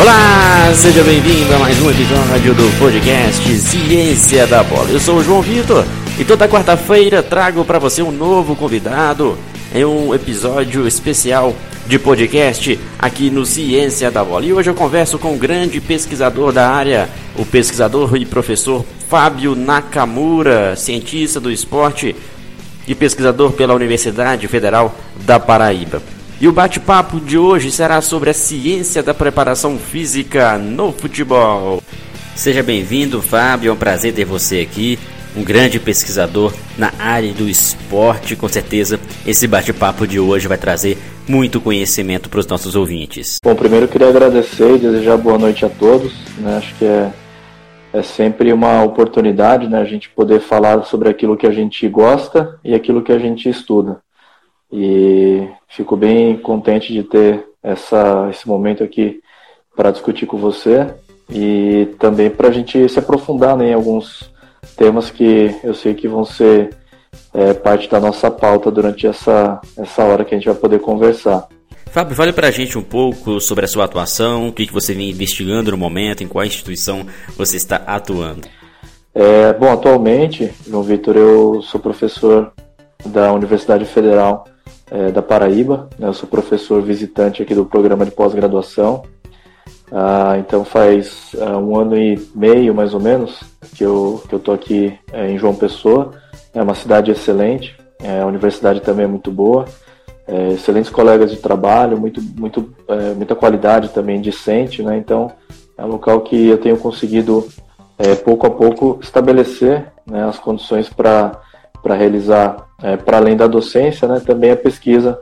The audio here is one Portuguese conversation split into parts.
Olá, seja bem-vindo a mais um episódio do podcast Ciência da Bola. Eu sou o João Vitor e toda quarta-feira trago para você um novo convidado em um episódio especial de podcast aqui no Ciência da Bola. E hoje eu converso com um grande pesquisador da área, o pesquisador e professor Fábio Nakamura, cientista do esporte e pesquisador pela Universidade Federal da Paraíba. E o bate-papo de hoje será sobre a ciência da preparação física no futebol. Seja bem-vindo, Fábio. É um prazer ter você aqui. Um grande pesquisador na área do esporte. Com certeza, esse bate-papo de hoje vai trazer muito conhecimento para os nossos ouvintes. Bom, primeiro eu queria agradecer e desejar boa noite a todos. Né? Acho que é, é sempre uma oportunidade né, a gente poder falar sobre aquilo que a gente gosta e aquilo que a gente estuda. E fico bem contente de ter essa, esse momento aqui para discutir com você e também para a gente se aprofundar né, em alguns temas que eu sei que vão ser é, parte da nossa pauta durante essa, essa hora que a gente vai poder conversar. Fábio, fale para a gente um pouco sobre a sua atuação, o que, que você vem investigando no momento, em qual instituição você está atuando. É, bom, atualmente, João Vitor, eu sou professor da Universidade Federal é, da Paraíba. Né? Eu sou professor visitante aqui do programa de pós-graduação. Ah, então faz ah, um ano e meio, mais ou menos, que eu que eu tô aqui é, em João Pessoa. É uma cidade excelente. É, a universidade também é muito boa. É, excelentes colegas de trabalho, muito, muito, é, muita qualidade também discente, né? Então é um local que eu tenho conseguido é, pouco a pouco estabelecer né, as condições para realizar é, para além da docência, né, também a pesquisa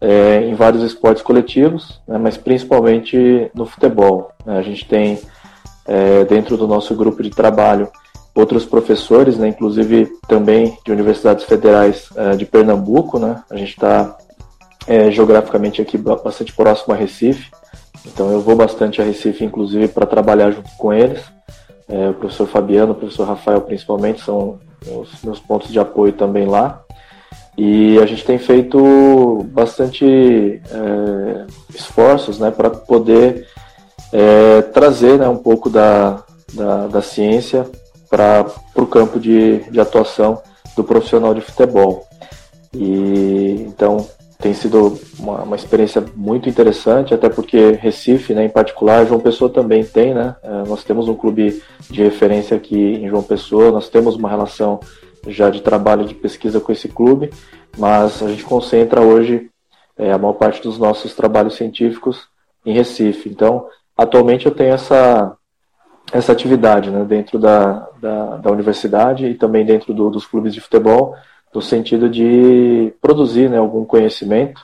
é, em vários esportes coletivos, né, mas principalmente no futebol. Né. A gente tem é, dentro do nosso grupo de trabalho outros professores, né, inclusive também de universidades federais é, de Pernambuco. Né. A gente está é, geograficamente aqui bastante próximo a Recife, então eu vou bastante a Recife, inclusive, para trabalhar junto com eles. É, o professor Fabiano, o professor Rafael, principalmente, são os meus pontos de apoio também lá. E a gente tem feito bastante é, esforços né, para poder é, trazer né, um pouco da, da, da ciência para o campo de, de atuação do profissional de futebol. E então tem sido uma, uma, experiência muito interessante, até porque Recife, né, em particular, João Pessoa também tem, né? É, nós temos um clube de referência aqui em João Pessoa, nós temos uma relação já de trabalho de pesquisa com esse clube, mas a gente concentra hoje é, a maior parte dos nossos trabalhos científicos em Recife. Então, atualmente eu tenho essa, essa atividade né, dentro da, da, da universidade e também dentro do, dos clubes de futebol, no sentido de produzir né, algum conhecimento.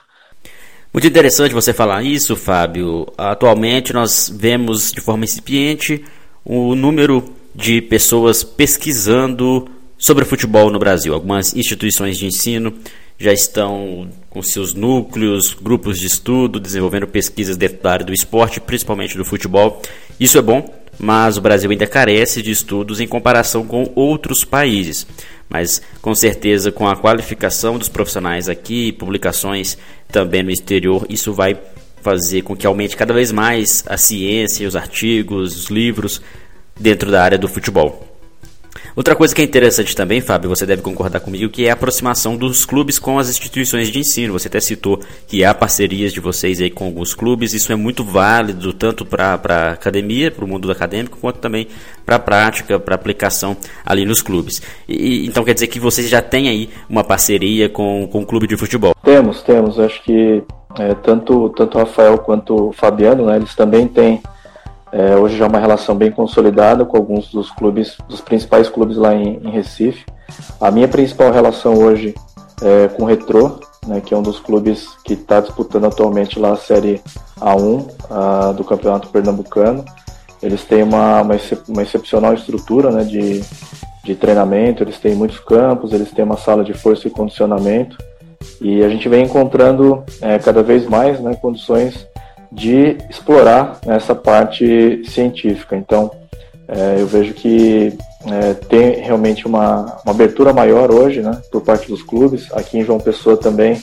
Muito interessante você falar isso, Fábio. Atualmente nós vemos de forma incipiente o número de pessoas pesquisando sobre futebol no Brasil. Algumas instituições de ensino já estão com seus núcleos, grupos de estudo, desenvolvendo pesquisas dentro da área do esporte, principalmente do futebol. Isso é bom, mas o Brasil ainda carece de estudos em comparação com outros países. Mas com certeza, com a qualificação dos profissionais aqui, publicações também no exterior, isso vai fazer com que aumente cada vez mais a ciência, os artigos, os livros dentro da área do futebol. Outra coisa que é interessante também, Fábio, você deve concordar comigo, que é a aproximação dos clubes com as instituições de ensino. Você até citou que há parcerias de vocês aí com alguns clubes. Isso é muito válido tanto para a academia, para o mundo acadêmico, quanto também para a prática, para aplicação ali nos clubes. E, então quer dizer que vocês já têm aí uma parceria com, com o clube de futebol? Temos, temos. Acho que é, tanto, tanto o Rafael quanto o Fabiano, né, eles também têm é, hoje já é uma relação bem consolidada com alguns dos clubes, dos principais clubes lá em, em Recife. A minha principal relação hoje é com o Retro, né, que é um dos clubes que está disputando atualmente lá a Série A1 a, do Campeonato Pernambucano. Eles têm uma, uma, uma excepcional estrutura né, de, de treinamento, eles têm muitos campos, eles têm uma sala de força e condicionamento. E a gente vem encontrando é, cada vez mais né, condições de explorar essa parte científica. Então, é, eu vejo que é, tem realmente uma, uma, abertura maior hoje, né, por parte dos clubes. Aqui em João Pessoa também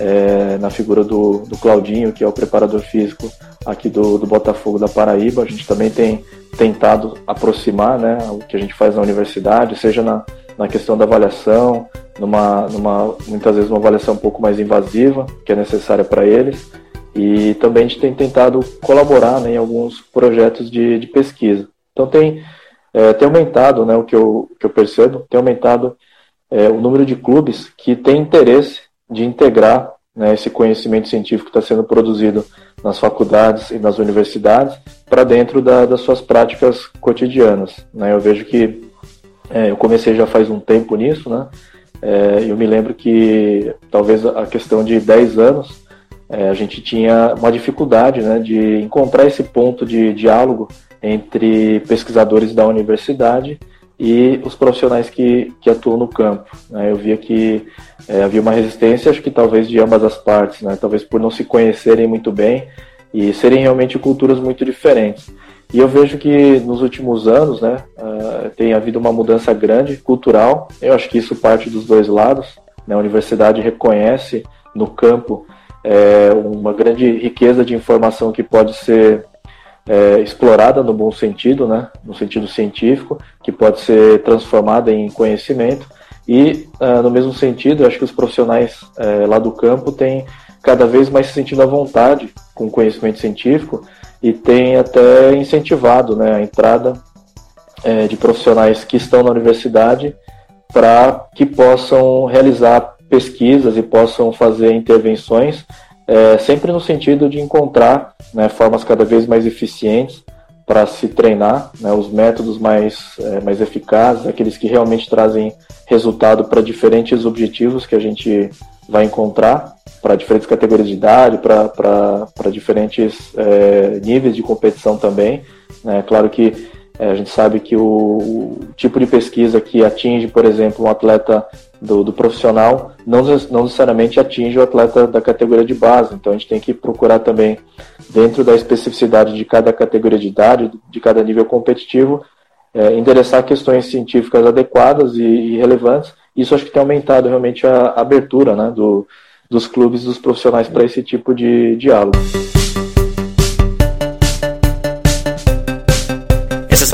é, na figura do, do Claudinho, que é o preparador físico aqui do, do Botafogo da Paraíba. A gente também tem tentado aproximar né, o que a gente faz na universidade, seja na, na questão da avaliação, numa, numa, muitas vezes uma avaliação um pouco mais invasiva, que é necessária para eles. E também a gente tem tentado colaborar né, em alguns projetos de, de pesquisa. Então tem, é, tem aumentado, né, o que eu, que eu percebo, tem aumentado é, o número de clubes que têm interesse de integrar né, esse conhecimento científico que está sendo produzido nas faculdades e nas universidades para dentro da, das suas práticas cotidianas. Né? Eu vejo que é, eu comecei já faz um tempo nisso, né? É, eu me lembro que talvez a questão de 10 anos é, a gente tinha uma dificuldade né, de encontrar esse ponto de diálogo entre pesquisadores da universidade e os profissionais que, que atuam no campo. Né? Eu via que é, havia uma resistência, acho que talvez de ambas as partes, né? talvez por não se conhecerem muito bem e serem realmente culturas muito diferentes. E eu vejo que nos últimos anos né, uh, tem havido uma mudança grande cultural, eu acho que isso parte dos dois lados. Né? A universidade reconhece no campo é, uma grande riqueza de informação que pode ser é, explorada no bom sentido, né, no sentido científico, que pode ser transformada em conhecimento. E, uh, no mesmo sentido, eu acho que os profissionais é, lá do campo têm cada vez mais se sentindo à vontade com o conhecimento científico e têm até incentivado né, a entrada é, de profissionais que estão na universidade para que possam realizar pesquisas e possam fazer intervenções é, sempre no sentido de encontrar né, formas cada vez mais eficientes para se treinar, né, os métodos mais, é, mais eficazes, aqueles que realmente trazem resultado para diferentes objetivos que a gente vai encontrar, para diferentes categorias de idade, para diferentes é, níveis de competição também. Né. Claro que é, a gente sabe que o, o, tipo de pesquisa que atinge, por exemplo, um atleta do, do, profissional não, não necessariamente atinge o atleta da categoria de base. Então a gente tem que procurar também, dentro da especificidade de cada categoria de idade, de cada nível competitivo, é, endereçar questões científicas adequadas e, e, relevantes. Isso acho que tem aumentado realmente a, a abertura né, do, dos clubes, dos profissionais para esse tipo de diálogo.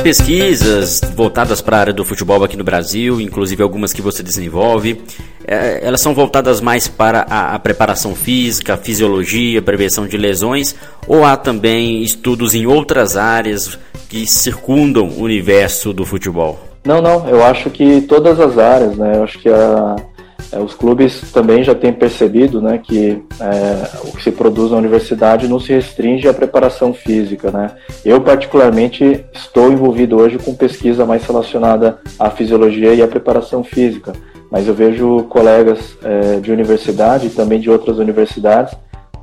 Pesquisas voltadas para a área do futebol aqui no Brasil, inclusive algumas que você desenvolve, é, elas são voltadas mais para a, a, preparação física, a fisiologia, prevenção de lesões, ou há também estudos em outras áreas que circundam o universo do futebol? Não, não, eu acho que todas as áreas, né? Eu acho que a, é, os clubes também já têm percebido né, que é, o que se produz na universidade não se restringe à preparação física. Né? Eu, particularmente, estou envolvido hoje com pesquisa mais relacionada à fisiologia e à preparação física, mas eu vejo colegas é, de universidade e também de outras universidades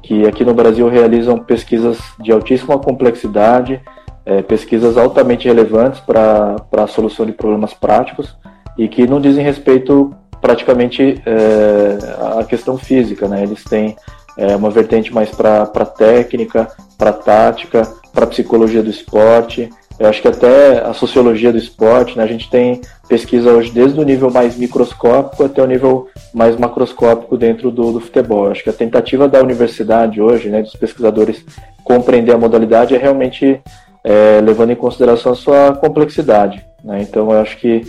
que aqui no Brasil realizam pesquisas de altíssima complexidade, é, pesquisas altamente relevantes para a solução de problemas práticos e que não dizem respeito praticamente é, a questão física, né? Eles têm é, uma vertente mais para técnica, para tática, para psicologia do esporte. Eu acho que até a sociologia do esporte, né? A gente tem pesquisa hoje desde o nível mais microscópico até o nível mais macroscópico dentro do, do futebol. Eu acho que a tentativa da universidade hoje, né, dos pesquisadores compreender a modalidade é realmente é, levando em consideração a sua complexidade. Né? Então, eu acho que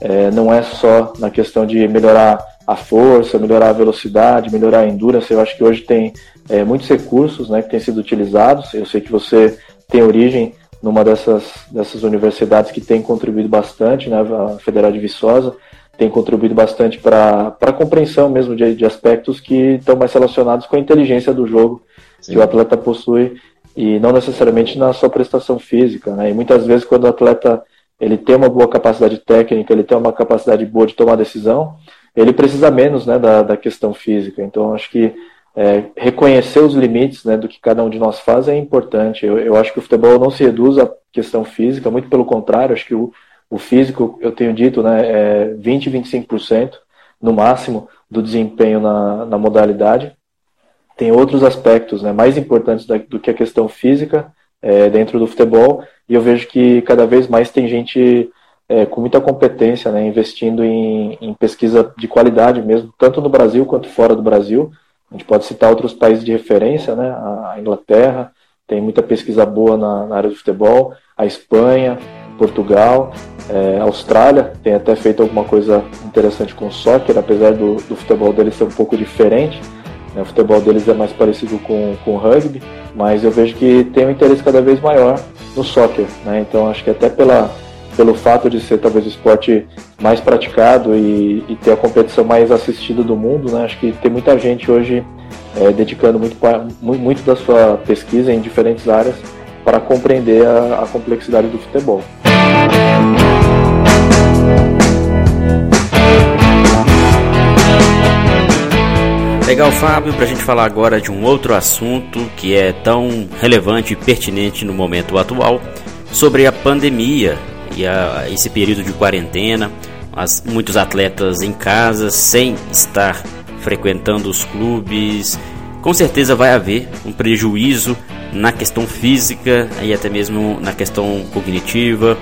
é, não é só na questão de melhorar a força, melhorar a velocidade, melhorar a endurance. Eu acho que hoje tem é, muitos recursos né, que têm sido utilizados. Eu sei que você tem origem numa dessas, dessas universidades que tem contribuído bastante, né, a Federal de Viçosa tem contribuído bastante para a compreensão mesmo de, de, aspectos que estão mais relacionados com a inteligência do jogo Sim. que o atleta possui e não necessariamente na sua prestação física. Né? E muitas vezes quando o atleta ele tem uma boa capacidade técnica, ele tem uma capacidade boa de tomar decisão, ele precisa menos né, da, da questão física. Então, acho que é, reconhecer os limites né, do que cada um de nós faz é importante. Eu, eu, acho que o futebol não se reduz à questão física, muito pelo contrário, acho que o, o físico, eu tenho dito, né, é 20, 25% no máximo do desempenho na, na modalidade. Tem outros aspectos né, mais importantes da, do que a questão física é, dentro do futebol, e eu vejo que cada vez mais tem gente é, com muita competência, né, investindo em, em, pesquisa de qualidade mesmo, tanto no Brasil quanto fora do Brasil. A gente pode citar outros países de referência, né? A Inglaterra tem muita pesquisa boa na, na área do futebol, a Espanha, Portugal, é, Austrália tem até feito alguma coisa interessante com o soccer, apesar do, do futebol deles ser um pouco diferente. Né? O futebol deles é mais parecido com, com o rugby, mas eu vejo que tem um interesse cada vez maior no soccer. Né? Então acho que até pela, pelo fato de ser talvez o esporte mais praticado e, e ter a competição mais assistida do mundo, né? acho que tem muita gente hoje é, dedicando muito, muito da sua pesquisa em diferentes áreas para compreender a, a complexidade do futebol. Legal, Fábio, para a gente falar agora de um outro assunto que é tão relevante e pertinente no momento atual, sobre a pandemia e a, esse período de quarentena, as, muitos atletas em casa sem estar frequentando os clubes. Com certeza vai haver um prejuízo na questão física e até mesmo na questão cognitiva.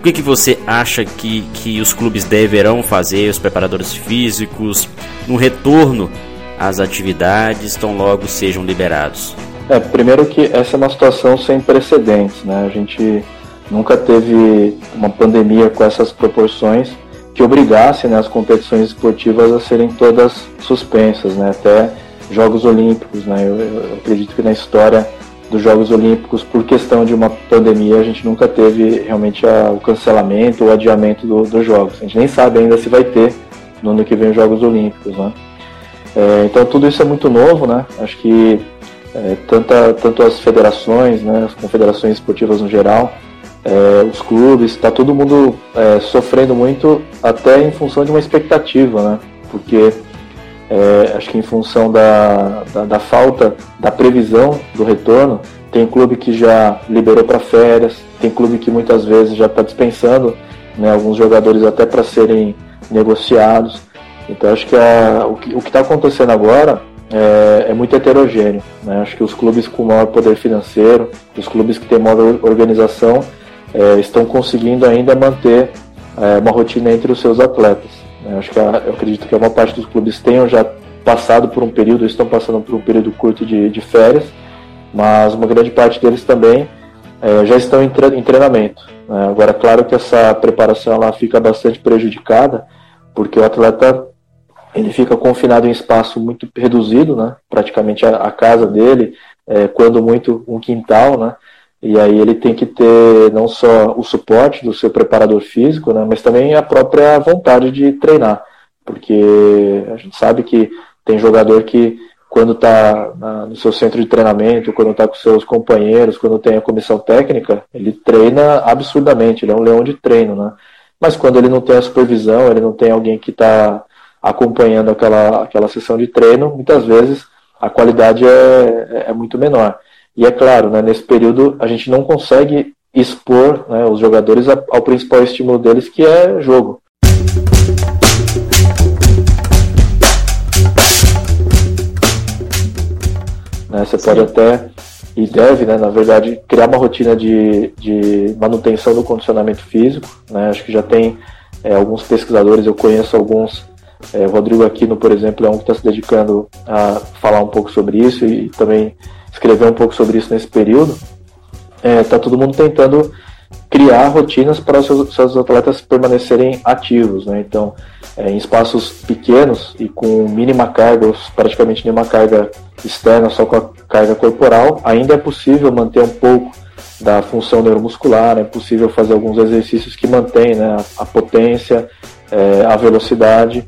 O que, que você acha que, que os clubes deverão fazer, os preparadores físicos, no retorno às atividades, tão logo sejam liberados? É, primeiro que essa é uma situação sem precedentes, né? A gente nunca teve uma pandemia com essas proporções que obrigasse né, as competições esportivas a serem todas suspensas, né? Até Jogos Olímpicos, né? Eu, eu acredito que na história dos Jogos Olímpicos, por questão de uma pandemia, a gente nunca teve realmente a, o cancelamento ou adiamento do, dos Jogos. A gente nem sabe ainda se vai ter no ano que vem os Jogos Olímpicos, né? É, então tudo isso é muito novo, né? Acho que é, tanta, tanto as federações, né, as confederações esportivas no geral, é, os clubes, está todo mundo é, sofrendo muito até em função de uma expectativa, né? Porque é, acho que em função da, da, da, falta da previsão do retorno, tem clube que já liberou para férias, tem clube que muitas vezes já está dispensando né, alguns jogadores até para serem negociados. Então acho que a, o que está acontecendo agora é, é, muito heterogêneo. Né? Acho que os clubes com maior poder financeiro, os clubes que têm maior organização, é, estão conseguindo ainda manter é, uma rotina entre os seus atletas. Eu acho que eu acredito que a maior parte dos clubes tenham já passado por um período, estão passando por um período curto de, de férias, mas uma grande parte deles também é, já estão em treinamento. Né? Agora, claro que essa preparação ela fica bastante prejudicada, porque o atleta ele fica confinado em espaço muito reduzido, né? praticamente a, a casa dele, é, quando muito um quintal, né? E aí ele tem que ter não só o suporte do seu preparador físico, né, mas também a própria vontade de treinar. Porque a gente sabe que tem jogador que quando está no seu centro de treinamento, quando está com seus companheiros, quando tem a comissão técnica, ele treina absurdamente, ele é um leão de treino, né? Mas quando ele não tem a supervisão, ele não tem alguém que está acompanhando aquela, aquela sessão de treino, muitas vezes a qualidade é, é muito menor. E é claro, né, nesse período a gente não consegue expor né, os jogadores ao principal estímulo deles, que é jogo. Né, você pode até, e deve, né, na verdade, criar uma rotina de, de manutenção do condicionamento físico. Né, acho que já tem é, alguns pesquisadores, eu conheço alguns é, Rodrigo Aquino, por exemplo, é um que está se dedicando a falar um pouco sobre isso e também escrever um pouco sobre isso nesse período, está é, todo mundo tentando criar rotinas para os seus, seus atletas permanecerem ativos. Né? Então, é, em espaços pequenos e com mínima carga, ou praticamente nenhuma carga externa, só com a carga corporal, ainda é possível manter um pouco da função neuromuscular, é possível fazer alguns exercícios que mantêm né, a, a potência, é, a velocidade,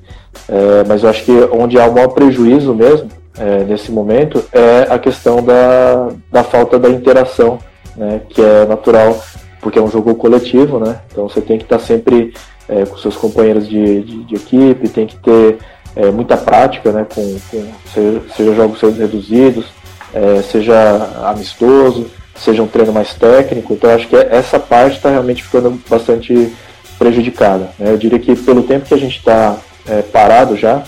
é, mas eu acho que onde há o maior prejuízo mesmo é, nesse momento é a questão da, da falta da interação, né, que é natural porque é um jogo coletivo, né? Então você tem que estar sempre é, com seus companheiros de, de, de, equipe, tem que ter é, muita prática, né? Com, com seja, seja, jogos reduzidos, é, seja amistoso, seja um treino mais técnico. Então acho que essa parte está realmente ficando bastante prejudicada. Né? Eu diria que pelo tempo que a gente está é, parado já,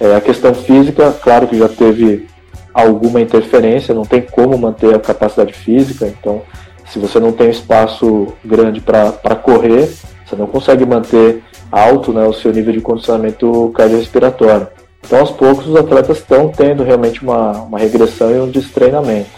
é, a questão física, claro que já teve alguma interferência, não tem como manter a capacidade física, então se você não tem espaço grande para correr, você não consegue manter alto né, o seu nível de condicionamento cardiorrespiratório. Então, aos poucos, os atletas estão tendo realmente uma, uma regressão e um destreinamento.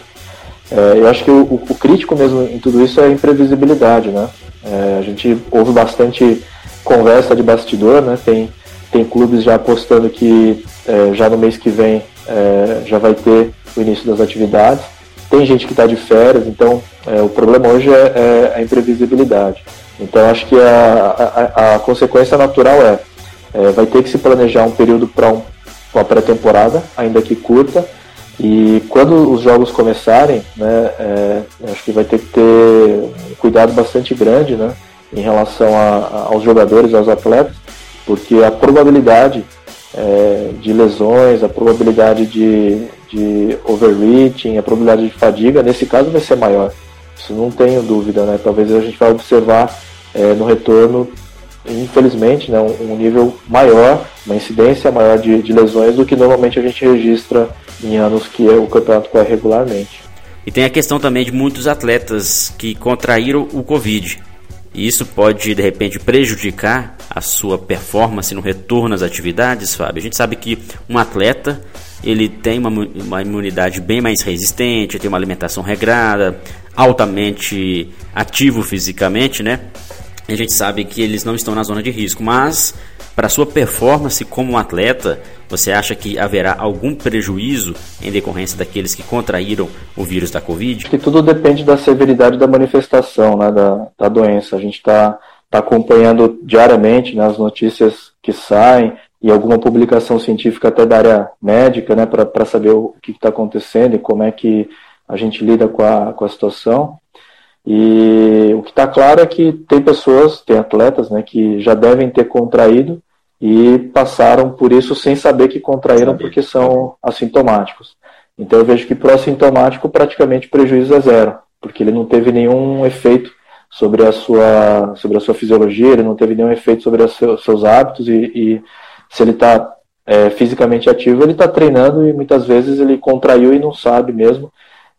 É, eu acho que o, o, crítico mesmo em tudo isso é a imprevisibilidade, né? É, a gente ouve bastante conversa de bastidor, né? Tem, tem clubes já apostando que é, já no mês que vem é, já vai ter o início das atividades. Tem gente que está de férias, então é, o problema hoje é, é, a imprevisibilidade. Então acho que a, a, a consequência natural é, é, vai ter que se planejar um período para um, uma pré-temporada, ainda que curta, e quando os jogos começarem, né, é, acho que vai ter que ter um cuidado bastante grande né, em relação a, aos jogadores, aos atletas, porque a probabilidade é, de lesões, a probabilidade de, de overreaching, a probabilidade de fadiga, nesse caso vai ser maior. Isso não tenho dúvida, né? Talvez a gente vai observar é, no retorno, infelizmente, né, um, um, nível maior, uma incidência maior de, de lesões do que normalmente a gente registra em anos que o campeonato corre regularmente. E tem a questão também de muitos atletas que contraíram o Covid. E isso pode, de repente, prejudicar a sua performance no retorno às atividades, Fábio? A gente sabe que um atleta ele tem uma, uma imunidade bem mais resistente, tem uma alimentação regrada, altamente ativo fisicamente, né? A gente sabe que eles não estão na zona de risco, mas para sua performance como atleta, você acha que haverá algum prejuízo em decorrência daqueles que contraíram o vírus da Covid? Que tudo depende da severidade da manifestação né, da, da doença. A gente está tá acompanhando diariamente né, as notícias que saem e alguma publicação científica até da área médica né, para saber o que está acontecendo e como é que a gente lida com a, com a situação. E o que está claro é que tem pessoas, tem atletas, né, que já devem ter contraído e passaram por isso sem saber que contraíram porque são assintomáticos. Então eu vejo que para o assintomático praticamente o prejuízo é zero, porque ele não teve nenhum efeito sobre a sua, sobre a sua fisiologia, ele não teve nenhum efeito sobre os seus hábitos e, e se ele está é, fisicamente ativo, ele está treinando e muitas vezes ele contraiu e não sabe mesmo.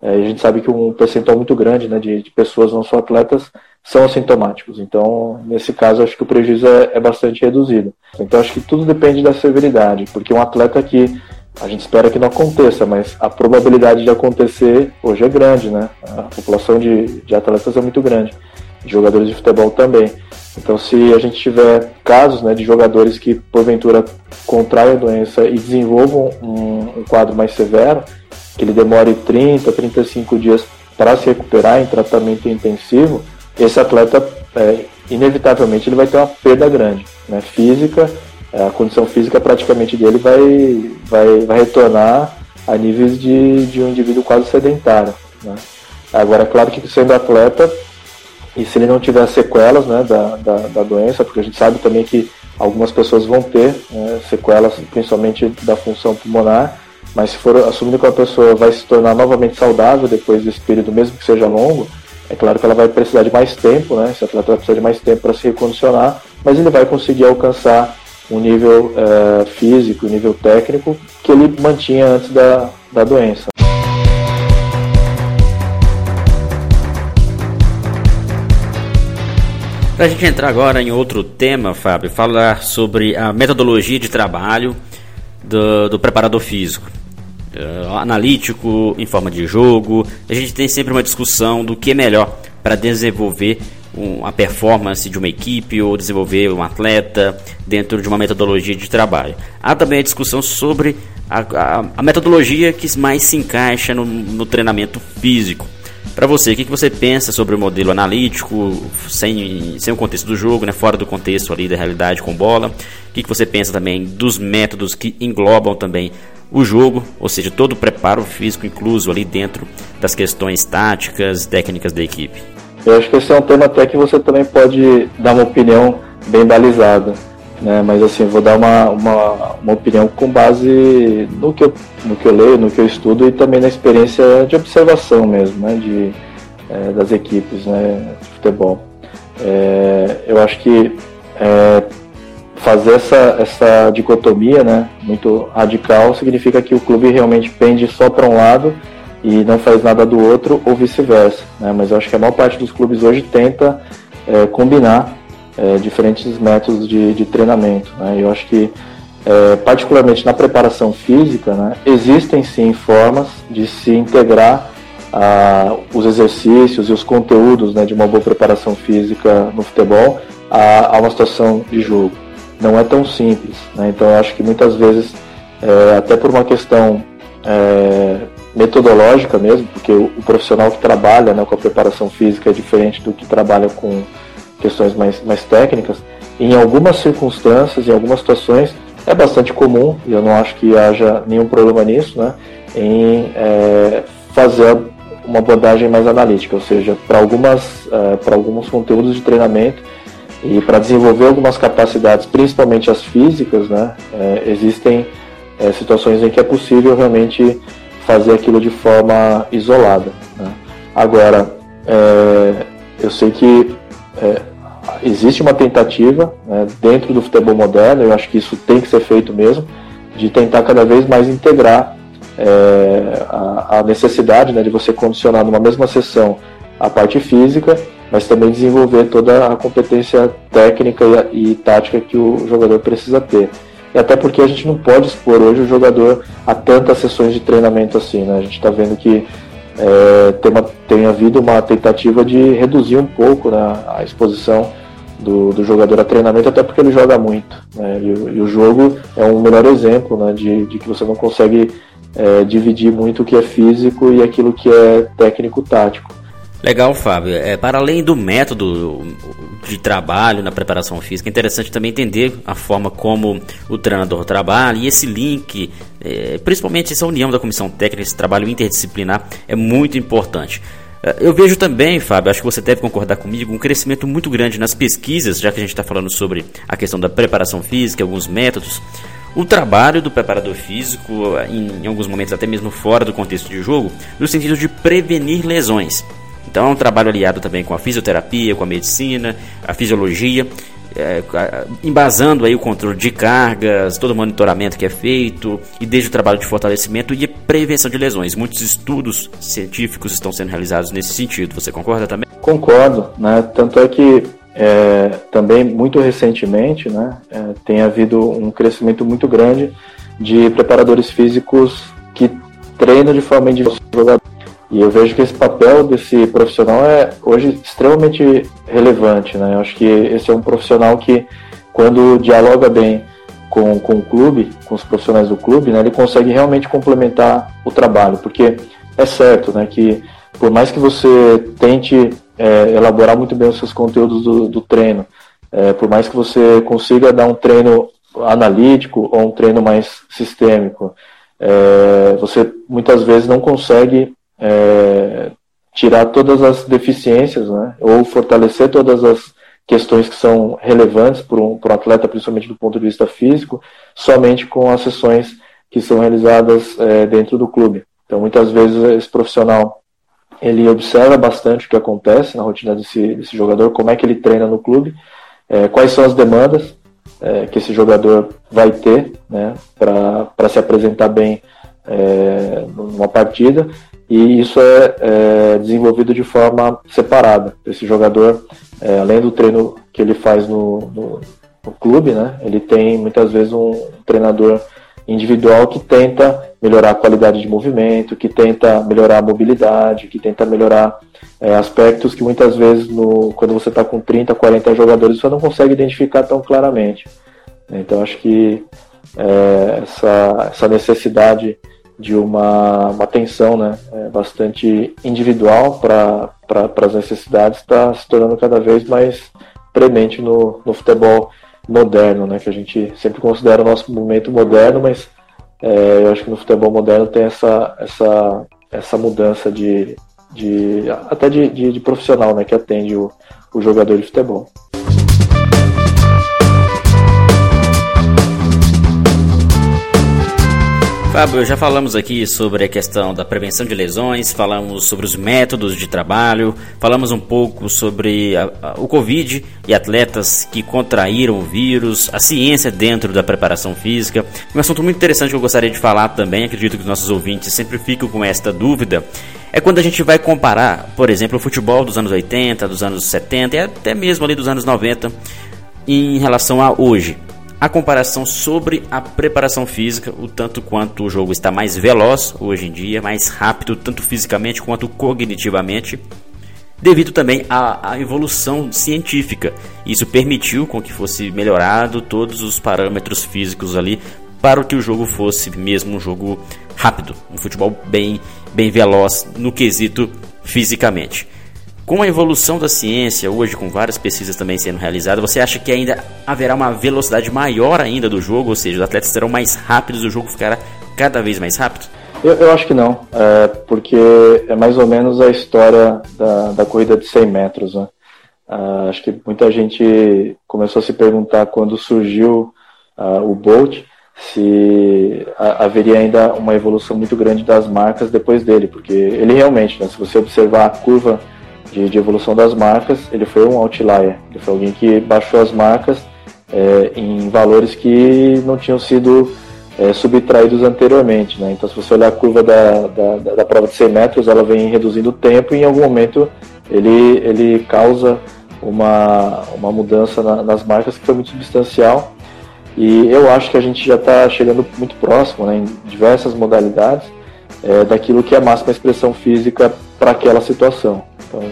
É, a gente sabe que um percentual muito grande né, de, de, pessoas não são atletas são assintomáticos. Então, nesse caso, acho que o prejuízo é, é, bastante reduzido. Então, acho que tudo depende da severidade, porque um atleta que a gente espera que não aconteça, mas a probabilidade de acontecer hoje é grande, né? A população de, de atletas é muito grande, de jogadores de futebol também. Então, se a gente tiver casos né, de jogadores que, porventura, contraem a doença e desenvolvam um, um quadro mais severo, que ele demore 30, 35 dias para se recuperar em tratamento intensivo, esse atleta, é, inevitavelmente, ele vai ter uma perda grande, né, física, é, a condição física praticamente dele vai, vai, vai retornar a níveis de, de um indivíduo quase sedentário. Né. Agora, claro que sendo atleta, e se ele não tiver sequelas né, da, da, da, doença, porque a gente sabe também que algumas pessoas vão ter né, sequelas, principalmente da função pulmonar, mas se for assumindo que a pessoa vai se tornar novamente saudável depois desse período, mesmo que seja longo, é claro que ela vai precisar de mais tempo, né? Esse atleta vai precisar de mais tempo para se recondicionar, mas ele vai conseguir alcançar um nível é, físico, um nível técnico que ele mantinha antes da, da doença. Para a gente entrar agora em outro tema, Fábio, falar sobre a metodologia de trabalho do, do preparador físico. Uh, analítico, em forma de jogo, a gente tem sempre uma discussão do que é melhor para desenvolver um, a performance de uma equipe ou desenvolver um atleta dentro de uma metodologia de trabalho. Há também a discussão sobre a, a, a metodologia que mais se encaixa no, no treinamento físico. Para você, o que, que você pensa sobre o modelo analítico, sem, sem o contexto do jogo, né, fora do contexto ali da realidade com bola? O que, que você pensa também dos métodos que englobam também o jogo, ou seja, todo o preparo físico incluso ali dentro das questões táticas, técnicas da equipe? Eu acho que esse é um tema até que você também pode dar uma opinião bem balizada né? Mas assim, vou dar uma, uma, uma opinião com base no que, eu, no que eu leio, no que eu estudo e também na experiência de observação mesmo, né? De, é, das equipes né? de futebol. É, eu acho que é, fazer essa, essa dicotomia né, muito radical significa que o clube realmente pende só para um lado e não faz nada do outro ou vice-versa. Né? Mas eu acho que a maior parte dos clubes hoje tenta é, combinar é, diferentes métodos de, de treinamento. Né? Eu acho que é, particularmente na preparação física, né, existem sim formas de se integrar ah, os exercícios e os conteúdos né, de uma boa preparação física no futebol a, a uma situação de jogo. Não é tão simples. Né? Então eu acho que muitas vezes, é, até por uma questão é, metodológica mesmo, porque o, o, profissional que trabalha né, com a preparação física é diferente do que trabalha com questões mais, mais técnicas, em algumas circunstâncias, em algumas situações, é bastante comum, e eu não acho que haja nenhum problema nisso, né, em é, fazer uma abordagem mais analítica, ou seja, para algumas é, para alguns conteúdos de treinamento e para desenvolver algumas capacidades, principalmente as físicas, né, é, existem é, situações em que é possível realmente fazer aquilo de forma isolada. Né. Agora, é, eu sei que existe uma tentativa né, dentro do futebol moderno, eu acho que isso tem que ser feito mesmo, de tentar cada vez mais integrar é, a, a, necessidade né, de você condicionar numa mesma sessão a parte física, mas também desenvolver toda a competência técnica e, e tática que o jogador precisa ter. E até porque a gente não pode expor hoje o jogador a tantas sessões de treinamento assim, né? A gente está vendo que é, tem, uma, havido uma tentativa de reduzir um pouco né, a exposição do, do, jogador a treinamento, até porque ele joga muito. Né, e, e, o jogo é um melhor exemplo né, de, de que você não consegue é, dividir muito o que é físico e aquilo que é técnico-tático. Legal, Fábio. É, para além do método de trabalho na preparação física, é interessante também entender a forma como o treinador trabalha e esse link, é, principalmente essa união da comissão técnica, esse trabalho interdisciplinar, é muito importante. É, eu vejo também, Fábio, acho que você deve concordar comigo, um crescimento muito grande nas pesquisas, já que a gente está falando sobre a questão da preparação física, alguns métodos. O trabalho do preparador físico, em, em alguns momentos até mesmo fora do contexto de jogo, no sentido de prevenir lesões. Então é um trabalho aliado também com a fisioterapia, com a medicina, a fisiologia, é, embasando aí o controle de cargas, todo o monitoramento que é feito e desde o trabalho de fortalecimento e prevenção de lesões. Muitos estudos científicos estão sendo realizados nesse sentido. Você concorda também? Concordo, né? Tanto é que é, também muito recentemente, né, é, tem havido um crescimento muito grande de preparadores físicos que treinam de forma individual e eu vejo que esse papel desse profissional é hoje extremamente relevante, né? Eu acho que esse é um profissional que, quando dialoga bem com, com o clube, com os profissionais do clube, né, ele consegue realmente complementar o trabalho, porque é certo, né, que por mais que você tente é, elaborar muito bem os seus conteúdos do, do treino, é, por mais que você consiga dar um treino analítico ou um treino mais sistêmico, é, você muitas vezes não consegue é, tirar todas as deficiências, né, ou fortalecer todas as questões que são relevantes para um, para um atleta, principalmente do ponto de vista físico, somente com as sessões que são realizadas é, dentro do clube. Então, muitas vezes esse profissional ele observa bastante o que acontece na rotina desse, desse jogador, como é que ele treina no clube, é, quais são as demandas é, que esse jogador vai ter né, para se apresentar bem é, numa partida e isso é, é, desenvolvido de forma separada. Esse jogador, é, além do treino que ele faz no, no, no, clube, né, ele tem muitas vezes um treinador individual que tenta melhorar a qualidade de movimento, que tenta melhorar a mobilidade, que tenta melhorar é, aspectos que muitas vezes no, quando você está com 30, 40 jogadores você não consegue identificar tão claramente. Então acho que é, essa, essa necessidade de uma, uma atenção né, é, bastante individual para pra, as necessidades está se tornando cada vez mais premente no, no futebol moderno, né, que a gente sempre considera o nosso momento moderno, mas é, eu acho que no futebol moderno tem essa, essa, essa mudança de, de até de, de, de profissional né, que atende o, o jogador de futebol. Fábio, já falamos aqui sobre a questão da prevenção de lesões, falamos sobre os métodos de trabalho, falamos um pouco sobre a, a, o Covid e atletas que contraíram o vírus, a ciência dentro da preparação física. Um assunto muito interessante que eu gostaria de falar também, acredito que os nossos ouvintes sempre ficam com esta dúvida, é quando a gente vai comparar, por exemplo, o futebol dos anos 80, dos anos 70 e até mesmo ali dos anos 90 em relação a hoje a comparação sobre a preparação física, o tanto quanto o jogo está mais veloz hoje em dia, mais rápido, tanto fisicamente quanto cognitivamente, devido também à, à evolução científica. Isso permitiu com que fosse melhorado todos os parâmetros físicos ali para que o jogo fosse mesmo um jogo rápido, um futebol bem, bem veloz no quesito fisicamente. Com a evolução da ciência, hoje com várias pesquisas também sendo realizadas, você acha que ainda haverá uma velocidade maior ainda do jogo, ou seja, os atletas serão mais rápidos, o jogo ficará cada vez mais rápido? Eu, eu acho que não, é, porque é mais ou menos a história da, da corrida de 100 metros. Né? Uh, acho que muita gente começou a se perguntar quando surgiu uh, o Bolt se haveria ainda uma evolução muito grande das marcas depois dele, porque ele realmente, né, se você observar a curva de, de, evolução das marcas, ele foi um outlier, ele foi alguém que baixou as marcas é, em valores que não tinham sido é, subtraídos anteriormente. Né? Então, se você olhar a curva da, da, da, prova de 100 metros, ela vem reduzindo o tempo e em algum momento ele, ele causa uma, uma mudança na, nas marcas que foi muito substancial. E eu acho que a gente já está chegando muito próximo, né, em diversas modalidades, é, daquilo que é a máxima expressão física para aquela situação. Então,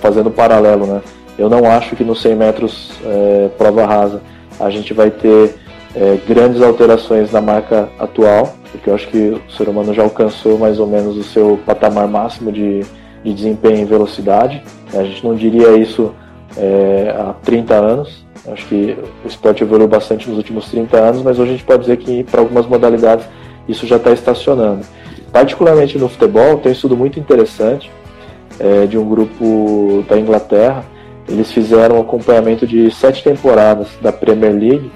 fazendo paralelo, né? Eu não acho que nos 100 metros é, prova rasa a gente vai ter é, grandes alterações na marca atual, porque eu acho que o ser humano já alcançou mais ou menos o seu patamar máximo de, de desempenho e velocidade. A gente não diria isso é, há 30 anos. Acho que o esporte evoluiu bastante nos últimos 30 anos, mas hoje a gente pode dizer que para algumas modalidades isso já está estacionando. Particularmente no futebol, tem um estudo muito interessante é, de um grupo da Inglaterra. Eles fizeram um acompanhamento de sete temporadas da Premier League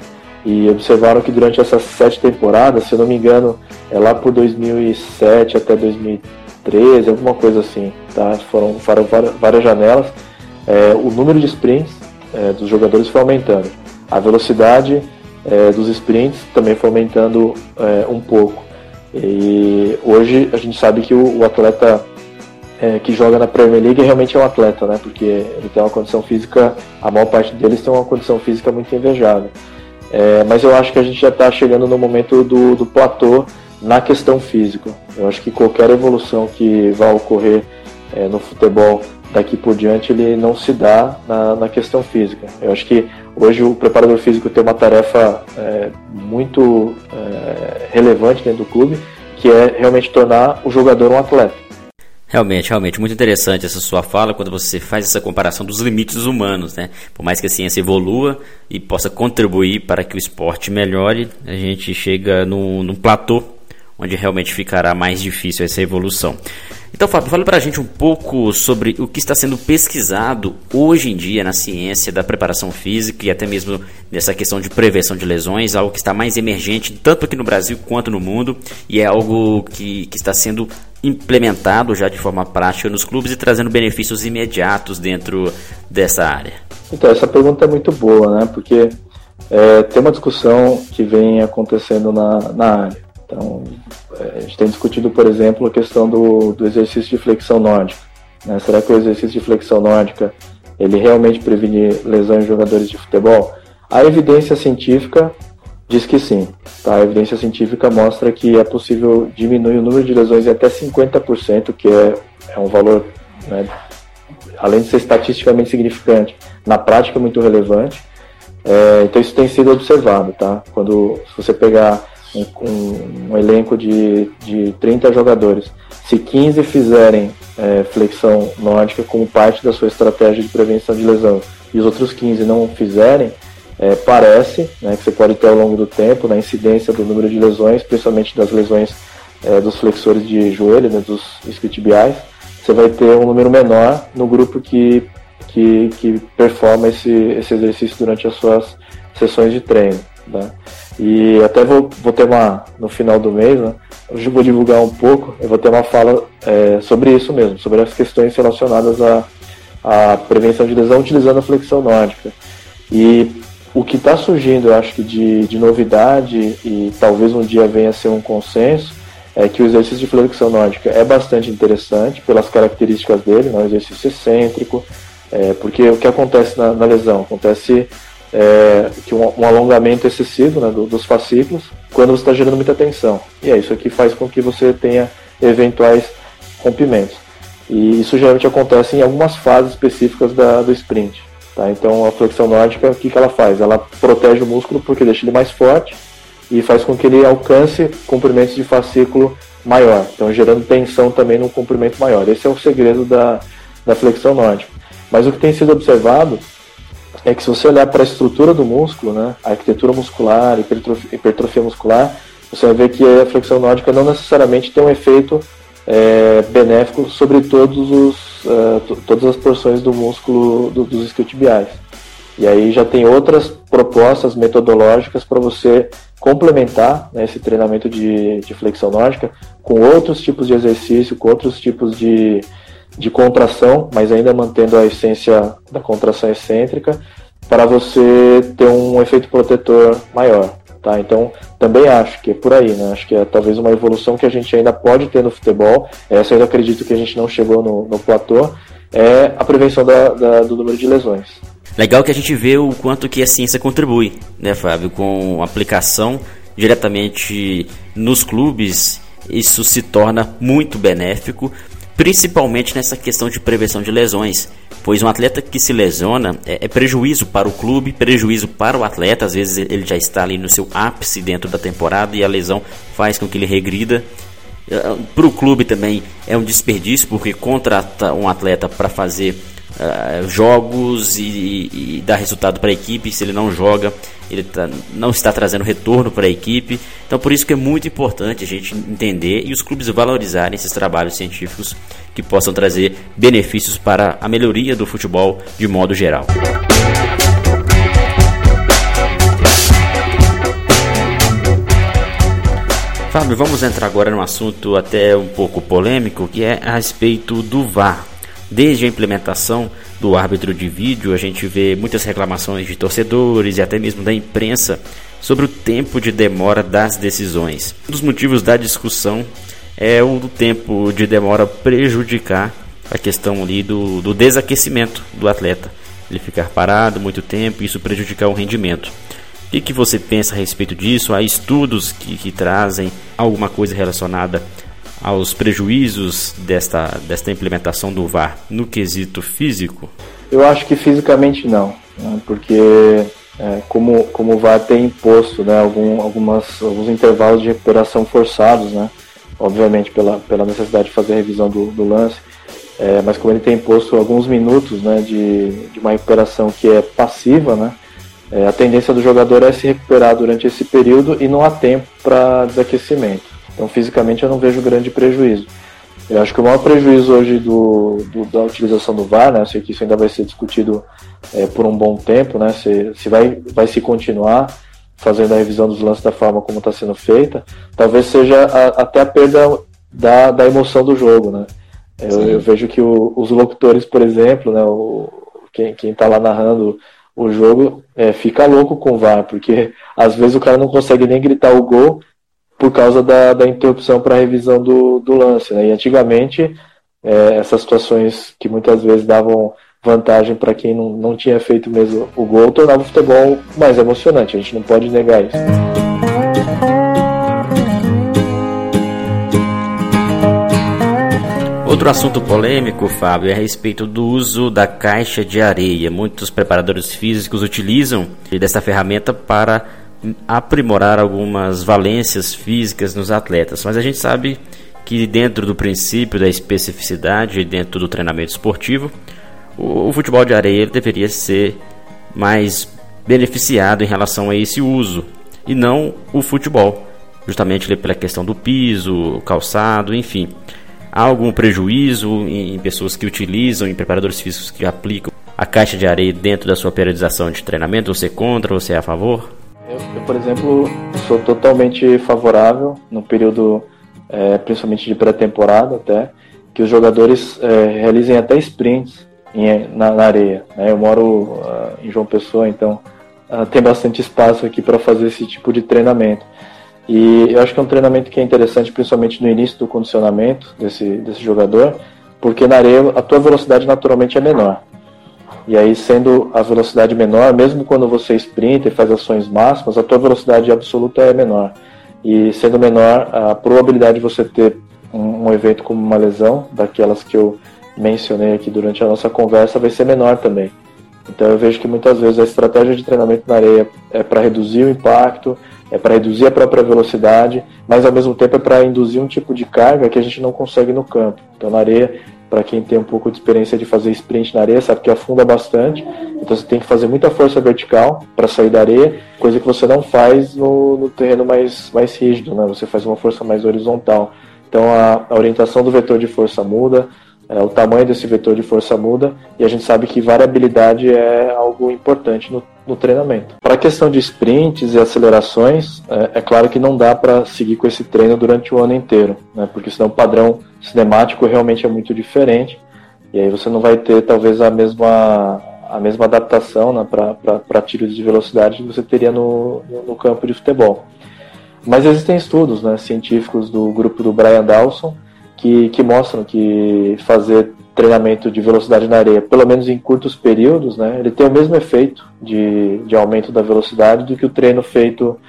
e observaram que durante essas sete temporadas, se eu não me engano, é lá por 2007 até 2013, alguma coisa assim, tá? Foram, foram várias janelas. É, o número de sprints é, dos jogadores foi aumentando. A velocidade é, dos sprints também foi aumentando é, um pouco. E hoje a gente sabe que o, o atleta é, que joga na Premier League realmente é um atleta, né? Porque ele tem uma condição física, a maior parte deles tem uma condição física muito invejável. É, mas eu acho que a gente já está chegando no momento do, do platô na questão física. Eu acho que qualquer evolução que vá ocorrer é, no futebol daqui por diante, ele não se dá na, na, questão física. Eu acho que hoje o preparador físico tem uma tarefa é, muito é, relevante dentro do clube, que é realmente tornar o jogador um atleta. Realmente, realmente, muito interessante essa sua fala quando você faz essa comparação dos limites humanos, né? Por mais que a ciência evolua e possa contribuir para que o esporte melhore, a gente chega num, num platô onde realmente ficará mais difícil essa evolução. Então, Fábio, fala para a gente um pouco sobre o que está sendo pesquisado hoje em dia na ciência da preparação física e até mesmo nessa questão de prevenção de lesões, algo que está mais emergente tanto aqui no Brasil quanto no mundo e é algo que, que está sendo implementado já de forma prática nos clubes e trazendo benefícios imediatos dentro dessa área? Então, essa pergunta é muito boa, né? Porque é, tem uma discussão que vem acontecendo na, na área. Então, é, a gente tem discutido, por exemplo, a questão do, do exercício de flexão nórdica. Né? Será que o exercício de flexão nórdica ele realmente previne lesões em jogadores de futebol? A evidência científica diz que sim. Tá? A evidência científica mostra que é possível diminuir o número de lesões em até 50%, que é, é um valor, né, além de ser estatisticamente significante, na prática muito relevante. É, então isso tem sido observado, tá? Quando se você pegar um, um, um elenco de, de 30 jogadores, se 15 fizerem é, flexão nórdica como parte da sua estratégia de prevenção de lesão e os outros 15 não fizerem, é, parece né, que você pode ter ao longo do tempo, na incidência do número de lesões, principalmente das lesões é, dos flexores de joelho, né, dos isquiotibiais, você vai ter um número menor no grupo que, que, que performa esse, esse exercício durante as suas sessões de treino. Né? E até vou, vou ter uma, no final do mês, né, eu vou divulgar um pouco, eu vou ter uma fala é, sobre isso mesmo, sobre as questões relacionadas à, à prevenção de lesão utilizando a flexão nórdica. E o que está surgindo, eu acho que de, de novidade e talvez um dia venha a ser um consenso, é que o exercício de flexão nórdica é bastante interessante pelas características dele, né, exercício excêntrico, é, porque o que acontece na, na lesão? Acontece é, que um, um, alongamento excessivo né, do, dos fascículos quando você está gerando muita tensão. E é isso que faz com que você tenha eventuais rompimentos. E isso geralmente acontece em algumas fases específicas da, do sprint. Tá? Então a flexão nórdica, o que, que ela faz? Ela protege o músculo porque deixa ele mais forte e faz com que ele alcance comprimentos de fascículo maior, então gerando tensão também no comprimento maior. Esse é o segredo da, da flexão nórdica. Mas o que tem sido observado é que se você olhar para a estrutura do músculo, né, a arquitetura muscular, hipertrofia, hipertrofia muscular, você vai ver que a flexão nórdica não necessariamente tem um efeito é, benéfico sobre todos os, uh, todas as porções do músculo do, dos isquiotibiais. E aí já tem outras propostas metodológicas para você complementar né, esse treinamento de, de flexão nórdica com outros tipos de exercício, com outros tipos de, de contração, mas ainda mantendo a essência da contração excêntrica, para você ter um efeito protetor maior. Tá? Então, também acho que é por aí, né? Acho que é talvez uma evolução que a gente ainda pode ter no futebol. Essa eu acredito que a gente não chegou no, no platô. É a prevenção da, da, do número de lesões. Legal que a gente vê o quanto que a ciência contribui, né, Fábio, com aplicação diretamente nos clubes. Isso se torna muito benéfico, principalmente nessa questão de prevenção de lesões, pois um atleta que se lesiona é, é prejuízo para o clube, prejuízo para o atleta. Às vezes ele já está ali no seu ápice dentro da temporada e a lesão faz com que ele regrida. Eh, para o clube também é um desperdício, porque contrata um atleta para fazer uh, jogos e, e, dar resultado para a equipe. Se ele não joga, ele tá, não está trazendo retorno para a equipe. Então, por isso que é muito importante a gente entender e os clubes valorizarem esses trabalhos científicos que possam trazer benefícios para a melhoria do futebol de modo geral. Fábio, vamos entrar agora num assunto até um pouco polêmico, que é a respeito do VAR. Desde a implementação do árbitro de vídeo, a gente vê muitas reclamações de torcedores e até mesmo da imprensa sobre o tempo de demora das decisões. Um dos motivos da discussão é o do tempo de demora prejudicar a questão ali do, do desaquecimento do atleta. Ele ficar parado muito tempo e isso prejudicar o rendimento. O que, que você pensa a respeito disso? Há estudos que, que trazem alguma coisa relacionada aos prejuízos desta, desta implementação do VAR no quesito físico? Eu acho que fisicamente não, né? porque é, como, como o VAR tem imposto né, algum, algumas, alguns intervalos de recuperação forçados, né, obviamente pela, pela necessidade de fazer a revisão do, do lance, é, mas como ele tem imposto alguns minutos né, de, de uma recuperação que é passiva, né, é, a tendência do jogador é se recuperar durante esse período e não há tempo para desaquecimento. Então, fisicamente, eu não vejo grande prejuízo. Eu acho que o maior prejuízo hoje do, do da utilização do VAR, né, sei que isso ainda vai ser discutido é, por um bom tempo, né, se, se vai, vai se continuar fazendo a revisão dos lances da forma como está sendo feita, talvez seja a, até a perda da, da emoção do jogo, né. Eu, eu vejo que o, os locutores, por exemplo, né, o, quem está lá narrando o jogo é, fica louco com o VAR, porque às vezes o cara não consegue nem gritar o gol por causa da, da interrupção para revisão do, do lance. Né? E antigamente, é, essas situações que muitas vezes davam vantagem para quem não, não tinha feito mesmo o gol, tornava o futebol mais emocionante. A gente não pode negar isso. Outro assunto polêmico, Fábio, é a respeito do uso da caixa de areia. Muitos preparadores físicos utilizam dessa ferramenta para aprimorar algumas valências físicas nos atletas, mas a gente sabe que dentro do princípio da especificidade, dentro do treinamento esportivo, o, o futebol de areia deveria ser mais beneficiado em relação a esse uso e não o futebol, justamente pela questão do piso, calçado, enfim. Há algum prejuízo em pessoas que utilizam, em preparadores físicos que aplicam a caixa de areia dentro da sua periodização de treinamento? Você é contra? Você é a favor? Eu, eu, por exemplo, sou totalmente favorável no período, é, principalmente de pré-temporada até, que os jogadores é, realizem até sprints em, na, na, areia. Né? Eu moro uh, em João Pessoa, então uh, tem bastante espaço aqui para fazer esse tipo de treinamento. E eu acho que é um treinamento que é interessante, principalmente no início do condicionamento desse, desse jogador, porque na areia a tua velocidade naturalmente é menor. E aí, sendo a velocidade menor, mesmo quando você sprinta e faz ações máximas, a tua velocidade absoluta é menor. E sendo menor, a probabilidade de você ter um, um evento como uma lesão, daquelas que eu mencionei aqui durante a nossa conversa, vai ser menor também. Então eu vejo que muitas vezes a estratégia de treinamento na areia é para reduzir o impacto, é para reduzir a própria velocidade, mas ao mesmo tempo é para induzir um tipo de carga que a gente não consegue no campo. Então na areia, para quem tem um pouco de experiência de fazer sprint na areia, sabe que afunda bastante, então você tem que fazer muita força vertical para sair da areia, coisa que você não faz no, no, terreno mais, mais rígido, né? você faz uma força mais horizontal. Então a, a orientação do vetor de força muda, é, o tamanho desse vetor de força muda e a gente sabe que variabilidade é algo importante no, no treinamento. Para a questão de sprints e acelerações, é, é claro que não dá para seguir com esse treino durante o ano inteiro, né, porque senão o padrão cinemático realmente é muito diferente e aí você não vai ter talvez a mesma, a mesma adaptação né, para tiros de velocidade que você teria no, no campo de futebol. Mas existem estudos né, científicos do grupo do Brian Dawson que, que mostram que fazer treinamento de velocidade na areia, pelo menos em curtos períodos, né, ele tem o mesmo efeito de, de aumento da velocidade do que o treino feito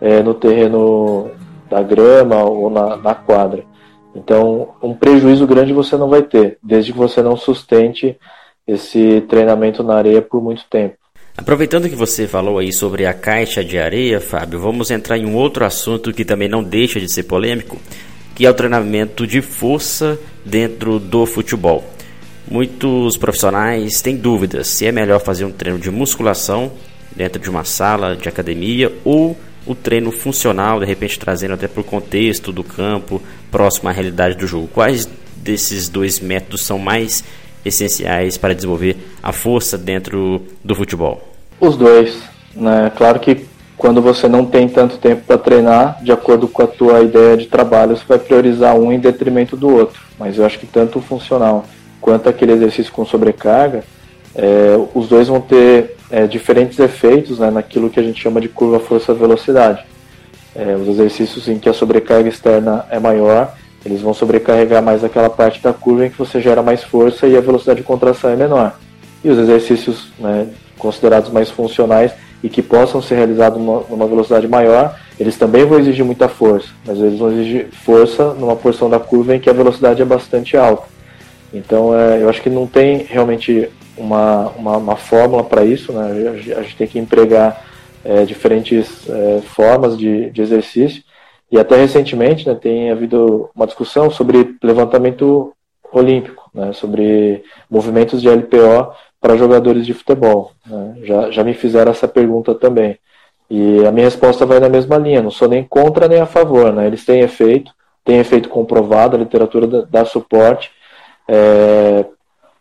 é, no terreno da grama ou na, na quadra. Então, um prejuízo grande você não vai ter, desde que você não sustente esse treinamento na areia por muito tempo. Aproveitando que você falou aí sobre a caixa de areia, Fábio, vamos entrar em um outro assunto que também não deixa de ser polêmico, que é o treinamento de força dentro do futebol. Muitos profissionais têm dúvidas se é melhor fazer um treino de musculação dentro de uma sala de academia ou o treino funcional, de repente trazendo até para o contexto do campo, próximo à realidade do jogo. Quais desses dois métodos são mais essenciais para desenvolver a força dentro do futebol? Os dois. Né? Claro que quando você não tem tanto tempo para treinar, de acordo com a tua ideia de trabalho, você vai priorizar um em detrimento do outro. Mas eu acho que tanto o funcional quanto aquele exercício com sobrecarga, é, os dois vão ter é, diferentes efeitos né, naquilo que a gente chama de curva força-velocidade. É, os exercícios em que a sobrecarga externa é maior, eles vão sobrecarregar mais aquela parte da curva em que você gera mais força e a velocidade de contração é menor. E os exercícios né, considerados mais funcionais e que possam ser realizados numa, numa, velocidade maior, eles também vão exigir muita força, mas eles vão exigir força numa porção da curva em que a velocidade é bastante alta. Então, é, eu acho que não tem realmente uma, uma, uma fórmula para isso, né? a gente tem que empregar é, diferentes é, formas de, de exercício. E até recentemente né, tem havido uma discussão sobre levantamento olímpico, né, sobre movimentos de LPO para jogadores de futebol. Né? Já, já me fizeram essa pergunta também. E a minha resposta vai na mesma linha, não sou nem contra nem a favor. Né? Eles têm efeito, têm efeito comprovado, a literatura dá, suporte, é,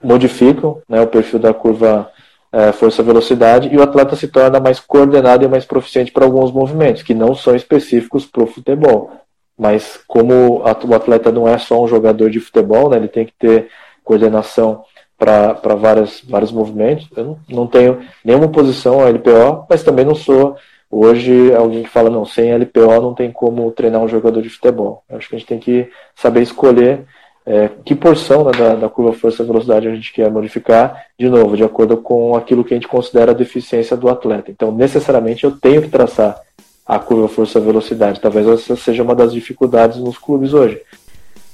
modificam né, o perfil da curva é, força-velocidade e o atleta se torna mais coordenado e mais proficiente para alguns movimentos, que não são específicos para o futebol. Mas como o atleta não é só um jogador de futebol, né, ele tem que ter coordenação para vários movimentos. Eu não, não tenho nenhuma posição a LPO, mas também não sou hoje alguém que fala, não, sem LPO não tem como treinar um jogador de futebol. Eu acho que a gente tem que saber escolher é, que porção né, da, da, curva força-velocidade a gente quer modificar, de novo, de acordo com aquilo que a gente considera a deficiência do atleta. Então, necessariamente, eu tenho que traçar a curva força-velocidade. Talvez essa seja uma das dificuldades nos clubes hoje.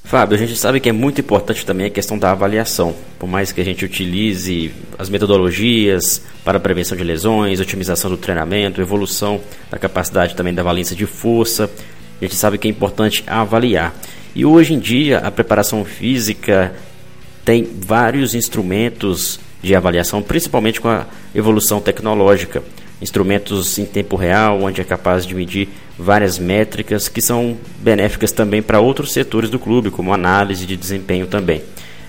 Fábio, a gente sabe que é muito importante também a questão da avaliação. Por mais que a gente utilize as metodologias para prevenção de lesões, otimização do treinamento, evolução da capacidade também da valência de força, a gente sabe que é importante avaliar. E hoje em dia a preparação física tem vários instrumentos de avaliação, principalmente com a evolução tecnológica. Instrumentos em tempo real, onde é capaz de medir várias métricas que são benéficas também para outros setores do clube, como análise de desempenho também.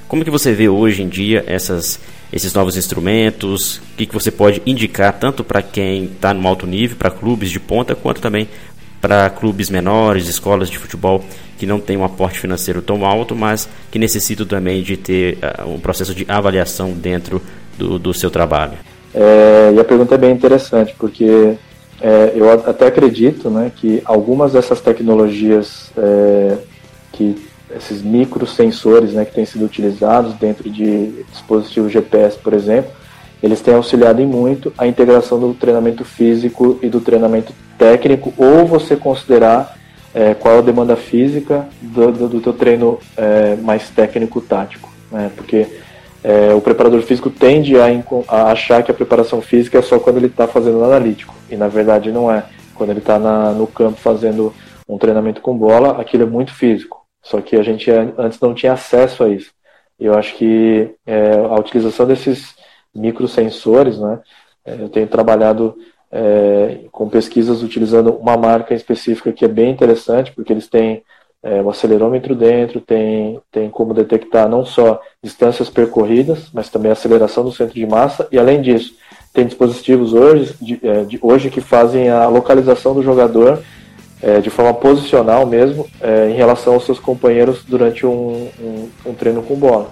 Como que você vê hoje em dia essas, esses novos instrumentos? O que, que você pode indicar tanto para quem está no alto nível, para clubes de ponta, quanto também para clubes menores, escolas de futebol que não têm um aporte financeiro tão alto, mas que necessitam também de ter uh, um processo de avaliação dentro do, do seu trabalho? É, e a pergunta é bem interessante, porque é, eu até acredito né, que algumas dessas tecnologias, é, que esses microsensores né, que têm sido utilizados dentro de dispositivos GPS, por exemplo, eles têm auxiliado em muito a integração do treinamento físico e do treinamento técnico, ou você considerar é, qual a demanda física do, do, do teu treino é, mais técnico-tático. Né? Porque é, o preparador físico tende a, a, achar que a preparação física é só quando ele está fazendo analítico, e na verdade não é. Quando ele está no campo fazendo um treinamento com bola, aquilo é muito físico. Só que a gente antes não tinha acesso a isso. E eu acho que é, a utilização desses microsensores, né, é, eu tenho trabalhado é, com pesquisas utilizando uma marca específica que é bem interessante, porque eles têm é, o acelerômetro dentro, tem, tem como detectar não só distâncias percorridas, mas também a aceleração do centro de massa, e além disso, tem dispositivos hoje, de, é, de hoje que fazem a localização do jogador é, de forma posicional mesmo, é, em relação aos seus companheiros durante um, um, um treino com bola.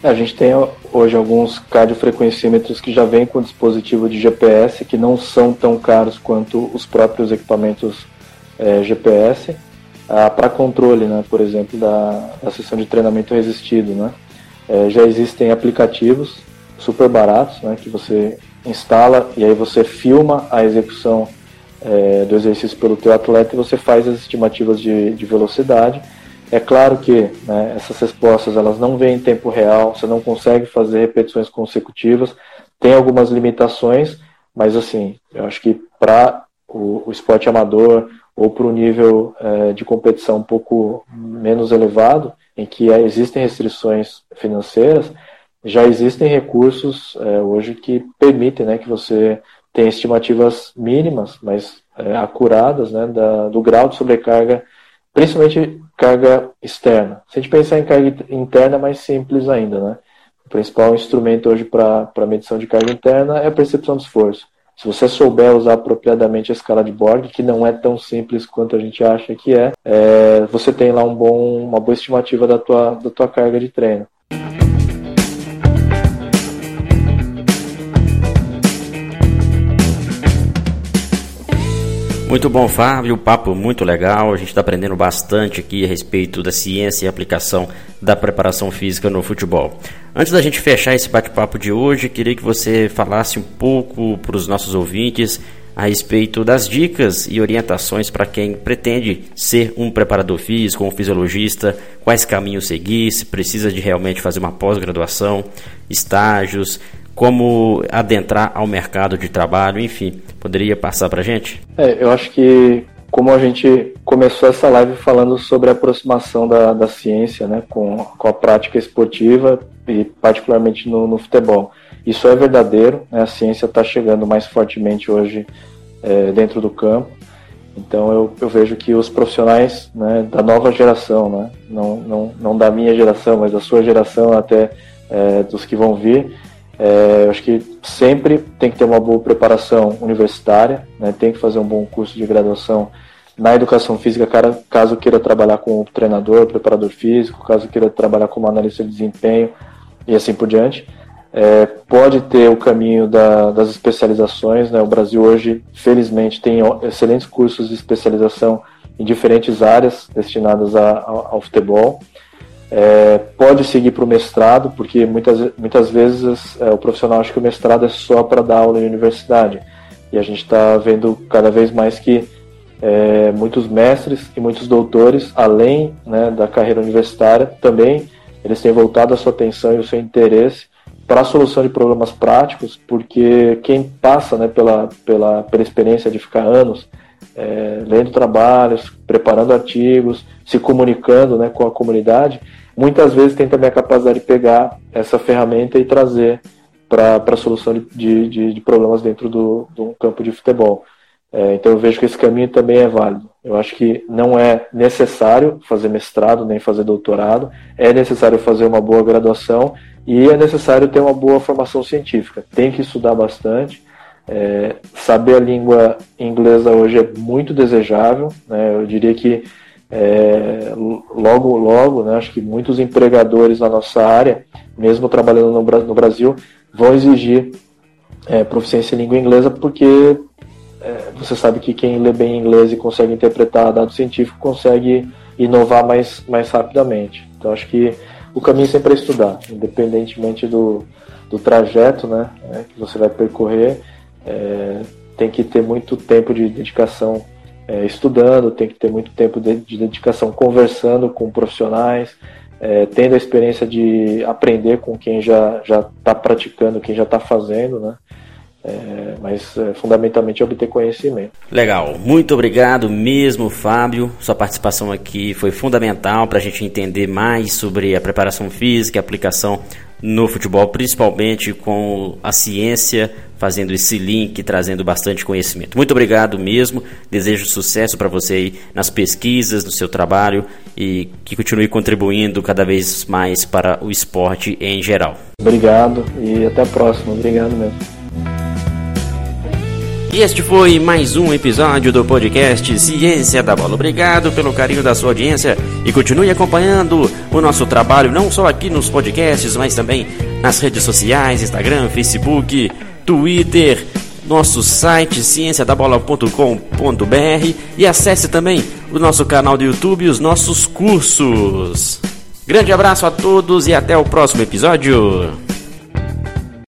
A gente tem hoje alguns cardiofrequencímetros que já vêm com dispositivo de GPS, que não são tão caros quanto os próprios equipamentos é, GPS, ah, para controle, né, por exemplo, da, da sessão de treinamento resistido. Né. É, já existem aplicativos super baratos, né, que você instala e aí você filma a execução é, do exercício pelo teu atleta e você faz as estimativas de, de velocidade é claro que né, essas respostas elas não vêm em tempo real, você não consegue fazer repetições consecutivas, tem algumas limitações, mas assim, eu acho que para o, o, esporte amador ou para o nível é, de competição um pouco menos elevado, em que é, existem restrições financeiras, já existem recursos é, hoje que permitem né, que você tenha estimativas mínimas, mas é, acuradas né, da, do grau de sobrecarga principalmente carga externa. Se a gente pensar em carga interna, é mais simples ainda, né? O principal instrumento hoje para medição de carga interna é a percepção de esforço. Se você souber usar apropriadamente a escala de Borg, que não é tão simples quanto a gente acha que é, é você tem lá um bom, uma boa estimativa da tua, da tua carga de treino. Muito bom, Fábio. Papo muito legal. A gente está aprendendo bastante aqui a respeito da ciência e aplicação da preparação física no futebol. Antes da gente fechar esse bate-papo de hoje, queria que você falasse um pouco para os nossos ouvintes a respeito das dicas e orientações para quem pretende ser um preparador físico, um fisiologista, quais caminhos seguir, se precisa de realmente fazer uma pós-graduação, estágios, como adentrar ao mercado de trabalho, enfim, poderia passar para gente? É, eu acho que como a gente começou essa live falando sobre a aproximação da, da ciência né, com, com a prática esportiva e particularmente no, no futebol. Isso é verdadeiro, né, a ciência está chegando mais fortemente hoje é, dentro do campo. Então eu, eu vejo que os profissionais né, da nova geração, né, não, não, não da minha geração, mas da sua geração até é, dos que vão vir, é, eu acho que sempre tem que ter uma boa preparação universitária, né, tem que fazer um bom curso de graduação na educação física, cara, caso queira trabalhar como treinador, preparador físico, caso queira trabalhar como analista de desempenho e assim por diante. É, pode ter o caminho da, das especializações. Né? O Brasil hoje, felizmente, tem excelentes cursos de especialização em diferentes áreas destinadas a, ao, ao futebol. É, pode seguir para o mestrado, porque muitas, muitas vezes é, o profissional acha que o mestrado é só para dar aula em universidade. E a gente está vendo cada vez mais que é, muitos mestres e muitos doutores, além né, da carreira universitária, também eles têm voltado a sua atenção e o seu interesse para a solução de problemas práticos, porque quem passa né, pela, pela, pela experiência de ficar anos é, lendo trabalhos, preparando artigos, se comunicando né, com a comunidade, muitas vezes tem também a capacidade de pegar essa ferramenta e trazer para a solução de, de, de, problemas dentro do, do campo de futebol. É, então eu vejo que esse caminho também é válido. Eu acho que não é necessário fazer mestrado nem fazer doutorado, é necessário fazer uma boa graduação e é necessário ter uma boa formação científica. Tem que estudar bastante. É, saber a língua inglesa hoje é muito desejável. Né? Eu diria que é, logo, logo, né, acho que muitos empregadores na nossa área, mesmo trabalhando no, no Brasil, vão exigir é, proficiência em língua inglesa porque é, você sabe que quem lê bem inglês e consegue interpretar dados científicos consegue inovar mais, mais rapidamente. Então acho que o caminho sempre é estudar, independentemente do, do trajeto né, né que você vai percorrer, é, tem que ter muito tempo de dedicação é, estudando, tem que ter muito tempo de, de dedicação conversando com profissionais, é, tendo a experiência de aprender com quem já está praticando, quem já está fazendo, né? É, mas é, fundamentalmente obter conhecimento. Legal, muito obrigado mesmo, Fábio. Sua participação aqui foi fundamental para a gente entender mais sobre a preparação física, a aplicação no futebol, principalmente com a ciência fazendo esse link, trazendo bastante conhecimento. Muito obrigado mesmo. Desejo sucesso para você aí nas pesquisas, no seu trabalho e que continue contribuindo cada vez mais para o esporte em geral. Obrigado e até a próxima. Obrigado mesmo. E este foi mais um episódio do podcast Ciência da Bola. Obrigado pelo carinho da sua audiência e continue acompanhando o nosso trabalho, não só aqui nos podcasts, mas também nas redes sociais, Instagram, Facebook, Twitter, nosso site cienciadabola.com.br e acesse também o nosso canal do YouTube e os nossos cursos. Grande abraço a todos e até o próximo episódio.